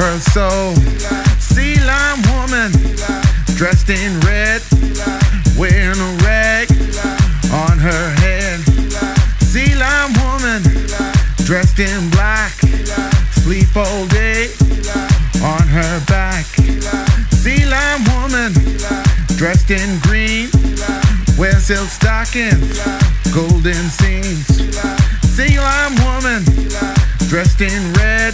Her soul. Sea lime woman, dressed in red, wearing a rag on her head. Sea lime woman, dressed in black, sleep all day on her back. Sea lime woman, dressed in green, wear silk stockings, golden seams. Sea lime woman, dressed in red,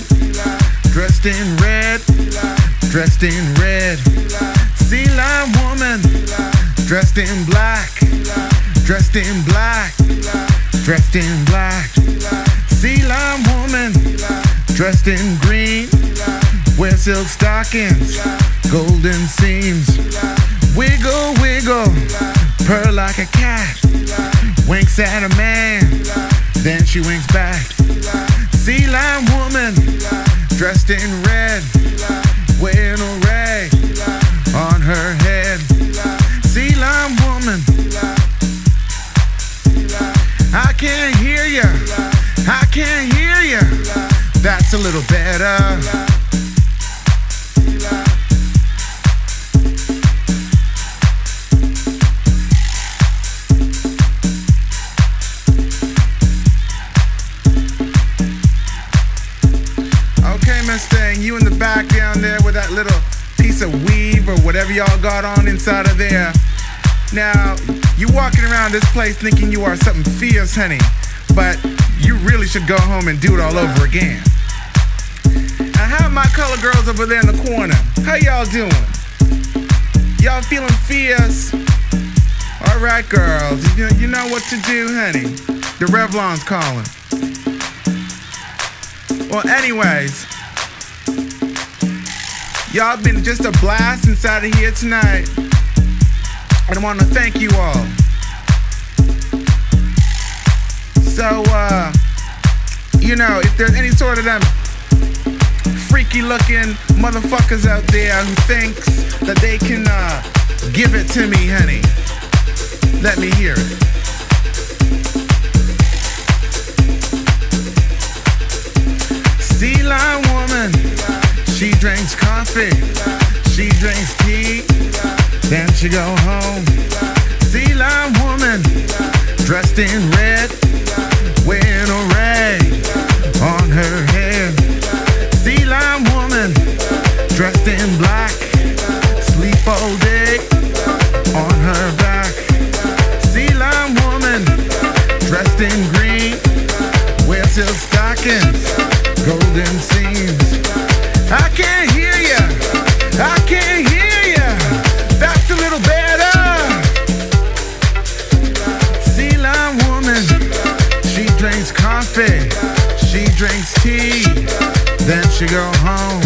dressed in red, dressed in red. Sea lime woman, dressed in black, dressed in black, dressed in black. Sea lime woman, dressed in green, wear silk stockings, golden seams. Wiggle, wiggle, purr like a cat, winks at a man, then she winks back. Sea lime woman, dressed in red, wearing a rag on her head. Sea lime woman, I can't hear ya, I can't hear ya. That's a little better. That little piece of weave or whatever y'all got on inside of there. Now, you walking around this place thinking you are something fierce, honey, but you really should go home and do it all over again. I have my color girls over there in the corner. How y'all doing? Y'all feeling fierce? All right, girls, you know, you know what to do, honey. The Revlon's calling. Well, anyways, y'all been just a blast inside of here tonight. And I want to thank you all. So, uh, you know, if there's any sort of them freaky looking motherfuckers out there who thinks that they can uh, give it to me, honey, let me hear it. Sea lime woman, she drinks coffee, she drinks tea, then she go home. Sea lime woman, dressed in red, wearing a rag on her head. Sea lime woman, dressed in black, sleep all day on her back. Sea lime woman, dressed in green, wear silk stockings, golden seams. I can't hear I can't hear ya. That's a little better. Sea woman, she drinks coffee, she drinks tea, then she go home.